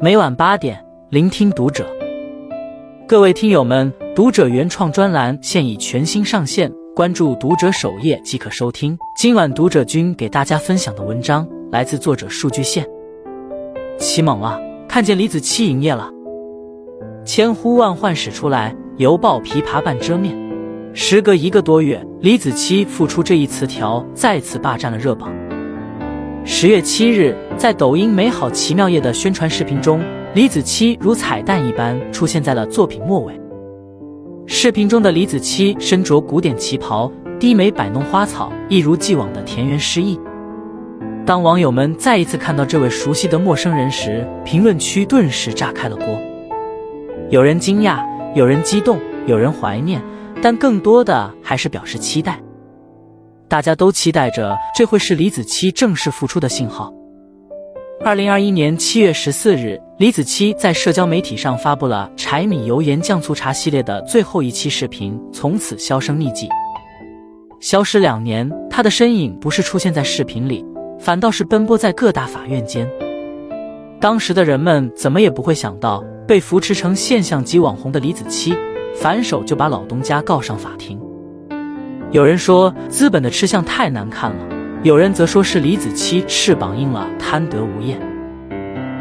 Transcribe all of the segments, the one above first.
每晚八点，聆听读者。各位听友们，读者原创专栏现已全新上线，关注读者首页即可收听。今晚读者君给大家分享的文章来自作者数据线。起猛了，看见李子柒营业了，千呼万唤始出来，犹抱琵琶半遮面。时隔一个多月，李子柒复出这一词条再次霸占了热榜。十月七日，在抖音“美好奇妙夜”的宣传视频中，李子柒如彩蛋一般出现在了作品末尾。视频中的李子柒身着古典旗袍，低眉摆弄花草，一如既往的田园诗意。当网友们再一次看到这位熟悉的陌生人时，评论区顿时炸开了锅。有人惊讶，有人激动，有人怀念，但更多的还是表示期待。大家都期待着这会是李子柒正式复出的信号。二零二一年七月十四日，李子柒在社交媒体上发布了柴米油盐酱醋茶系列的最后一期视频，从此销声匿迹。消失两年，他的身影不是出现在视频里，反倒是奔波在各大法院间。当时的人们怎么也不会想到，被扶持成现象级网红的李子柒，反手就把老东家告上法庭。有人说资本的吃相太难看了，有人则说是李子柒翅膀硬了，贪得无厌。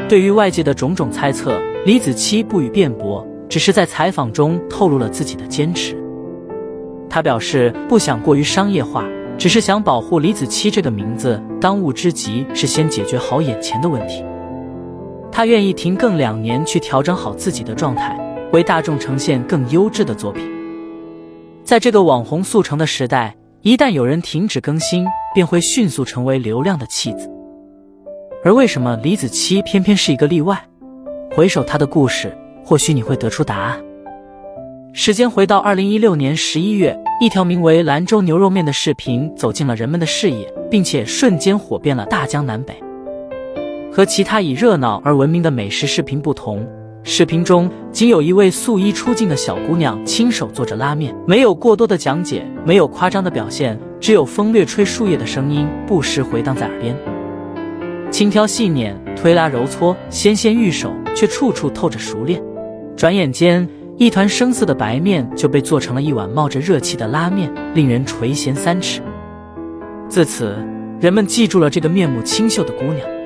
对于外界的种种猜测，李子柒不予辩驳，只是在采访中透露了自己的坚持。他表示不想过于商业化，只是想保护李子柒这个名字。当务之急是先解决好眼前的问题。他愿意停更两年，去调整好自己的状态，为大众呈现更优质的作品。在这个网红速成的时代，一旦有人停止更新，便会迅速成为流量的弃子。而为什么李子柒偏偏是一个例外？回首他的故事，或许你会得出答案。时间回到二零一六年十一月，一条名为“兰州牛肉面”的视频走进了人们的视野，并且瞬间火遍了大江南北。和其他以热闹而闻名的美食视频不同。视频中仅有一位素衣出镜的小姑娘亲手做着拉面，没有过多的讲解，没有夸张的表现，只有风掠吹树叶的声音不时回荡在耳边。轻挑细捻，推拉揉搓，纤纤玉手，却处处透着熟练。转眼间，一团生涩的白面就被做成了一碗冒着热气的拉面，令人垂涎三尺。自此，人们记住了这个面目清秀的姑娘。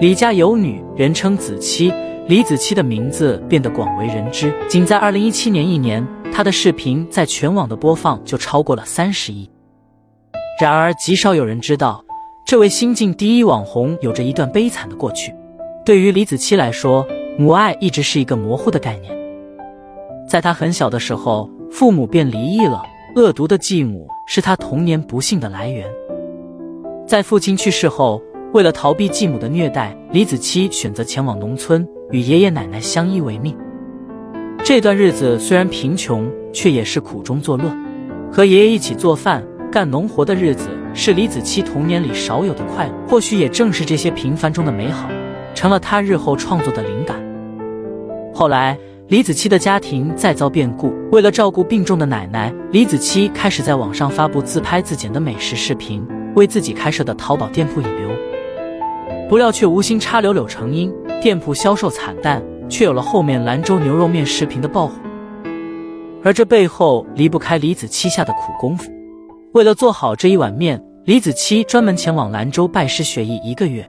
李家有女，人称子柒。李子柒的名字变得广为人知，仅在二零一七年一年，她的视频在全网的播放就超过了三十亿。然而，极少有人知道，这位新晋第一网红有着一段悲惨的过去。对于李子柒来说，母爱一直是一个模糊的概念。在她很小的时候，父母便离异了，恶毒的继母是她童年不幸的来源。在父亲去世后，为了逃避继母的虐待，李子柒选择前往农村。与爷爷奶奶相依为命，这段日子虽然贫穷，却也是苦中作乐。和爷爷一起做饭、干农活的日子，是李子柒童年里少有的快乐。或许也正是这些平凡中的美好，成了他日后创作的灵感。后来，李子柒的家庭再遭变故，为了照顾病重的奶奶，李子柒开始在网上发布自拍自剪的美食视频，为自己开设的淘宝店铺引流。不料却无心插柳柳成荫。店铺销售惨淡，却有了后面兰州牛肉面视频的爆火。而这背后离不开李子柒下的苦功夫。为了做好这一碗面，李子柒专门前往兰州拜师学艺一个月。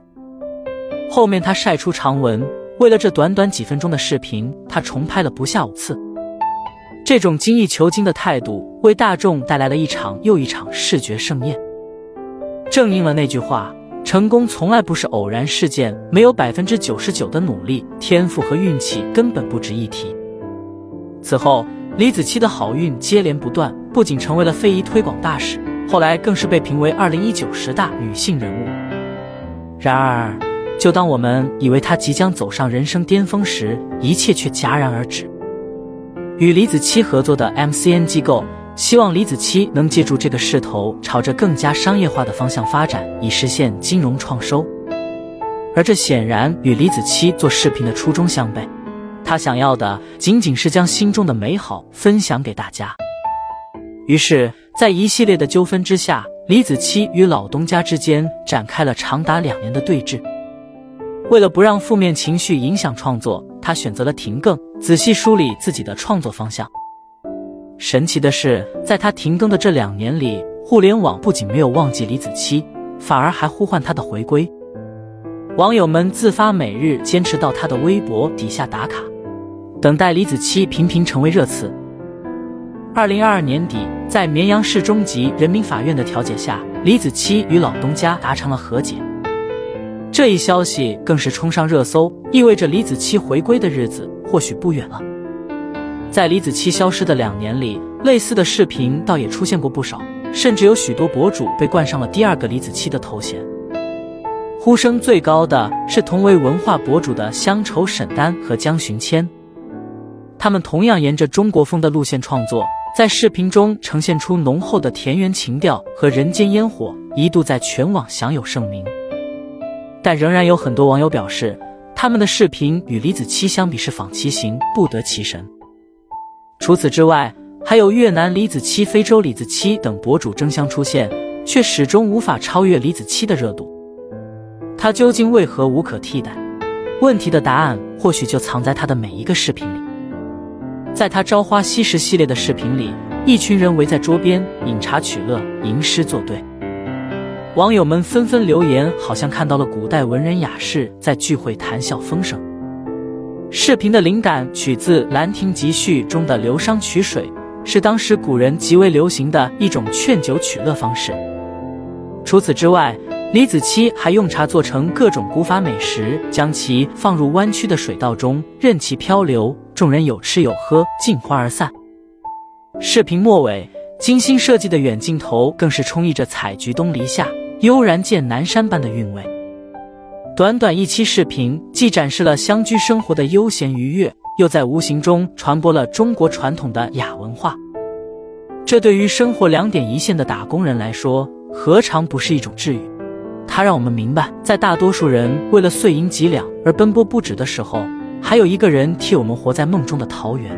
后面他晒出长文，为了这短短几分钟的视频，他重拍了不下五次。这种精益求精的态度，为大众带来了一场又一场视觉盛宴，正应了那句话。成功从来不是偶然事件，没有百分之九十九的努力，天赋和运气根本不值一提。此后，李子柒的好运接连不断，不仅成为了非遗推广大使，后来更是被评为二零一九十大女性人物。然而，就当我们以为她即将走上人生巅峰时，一切却戛然而止。与李子柒合作的 MCN 机构。希望李子柒能借助这个势头，朝着更加商业化的方向发展，以实现金融创收。而这显然与李子柒做视频的初衷相悖，他想要的仅仅是将心中的美好分享给大家。于是，在一系列的纠纷之下，李子柒与老东家之间展开了长达两年的对峙。为了不让负面情绪影响创作，他选择了停更，仔细梳理自己的创作方向。神奇的是，在他停更的这两年里，互联网不仅没有忘记李子柒，反而还呼唤他的回归。网友们自发每日坚持到他的微博底下打卡，等待李子柒频频成为热词。二零二二年底，在绵阳市中级人民法院的调解下，李子柒与老东家达成了和解。这一消息更是冲上热搜，意味着李子柒回归的日子或许不远了。在李子柒消失的两年里，类似的视频倒也出现过不少，甚至有许多博主被冠上了第二个李子柒的头衔。呼声最高的是同为文化博主的乡愁沈丹和江寻谦，他们同样沿着中国风的路线创作，在视频中呈现出浓厚的田园情调和人间烟火，一度在全网享有盛名。但仍然有很多网友表示，他们的视频与李子柒相比是仿其形，不得其神。除此之外，还有越南李子柒、非洲李子柒等博主争相出现，却始终无法超越李子柒的热度。他究竟为何无可替代？问题的答案或许就藏在他的每一个视频里。在他《朝花夕拾》系列的视频里，一群人围在桌边饮茶取乐、吟诗作对，网友们纷纷留言，好像看到了古代文人雅士在聚会谈笑风生。视频的灵感取自《兰亭集序》中的流觞曲水，是当时古人极为流行的一种劝酒取乐方式。除此之外，李子柒还用茶做成各种古法美食，将其放入弯曲的水道中，任其漂流，众人有吃有喝，尽欢而散。视频末尾，精心设计的远镜头更是充溢着“采菊东篱下，悠然见南山”般的韵味。短短一期视频，既展示了乡居生活的悠闲愉悦，又在无形中传播了中国传统的雅文化。这对于生活两点一线的打工人来说，何尝不是一种治愈？它让我们明白，在大多数人为了碎银几两而奔波不止的时候，还有一个人替我们活在梦中的桃源。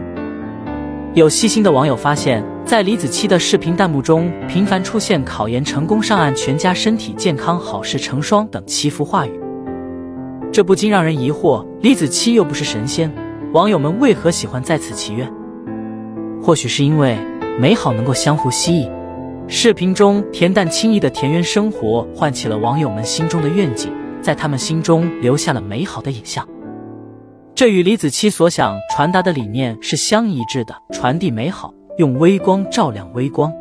有细心的网友发现，在李子柒的视频弹幕中，频繁出现“考研成功上岸，全家身体健康，好事成双”等祈福话语。这不禁让人疑惑：李子柒又不是神仙，网友们为何喜欢在此祈愿？或许是因为美好能够相互吸引。视频中恬淡轻易的田园生活，唤起了网友们心中的愿景，在他们心中留下了美好的影像。这与李子柒所想传达的理念是相一致的：传递美好，用微光照亮微光。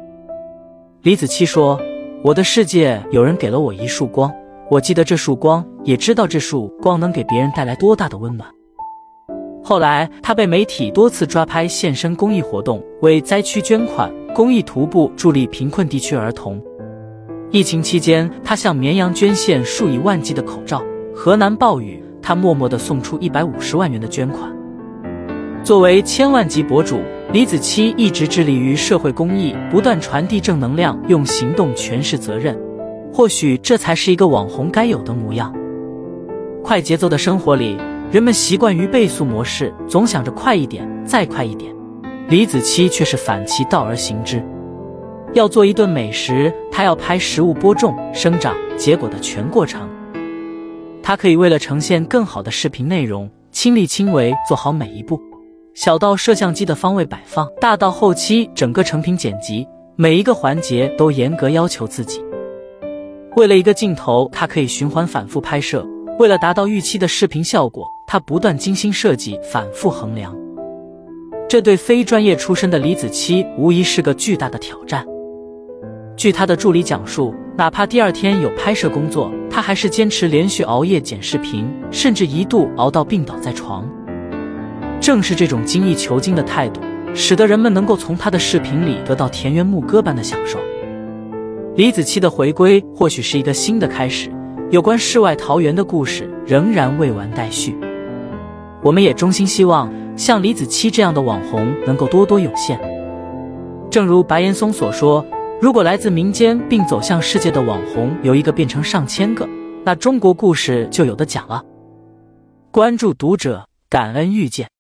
李子柒说：“我的世界，有人给了我一束光，我记得这束光，也知道这束光能给别人带来多大的温暖。”后来，他被媒体多次抓拍现身公益活动，为灾区捐款。公益徒步助力贫困地区儿童。疫情期间，他向绵阳捐献数以万计的口罩。河南暴雨，他默默地送出一百五十万元的捐款。作为千万级博主，李子柒一直致力于社会公益，不断传递正能量，用行动诠释责任。或许这才是一个网红该有的模样。快节奏的生活里，人们习惯于倍速模式，总想着快一点，再快一点。李子柒却是反其道而行之，要做一顿美食，他要拍食物播种、生长、结果的全过程。他可以为了呈现更好的视频内容，亲力亲为做好每一步，小到摄像机的方位摆放，大到后期整个成品剪辑，每一个环节都严格要求自己。为了一个镜头，他可以循环反复拍摄；为了达到预期的视频效果，他不断精心设计、反复衡量。这对非专业出身的李子柒无疑是个巨大的挑战。据他的助理讲述，哪怕第二天有拍摄工作，他还是坚持连续熬夜剪视频，甚至一度熬到病倒在床。正是这种精益求精的态度，使得人们能够从他的视频里得到田园牧歌般的享受。李子柒的回归或许是一个新的开始，有关世外桃源的故事仍然未完待续。我们也衷心希望。像李子柒这样的网红能够多多涌现。正如白岩松所说：“如果来自民间并走向世界的网红由一个变成上千个，那中国故事就有的讲了。”关注读者，感恩遇见。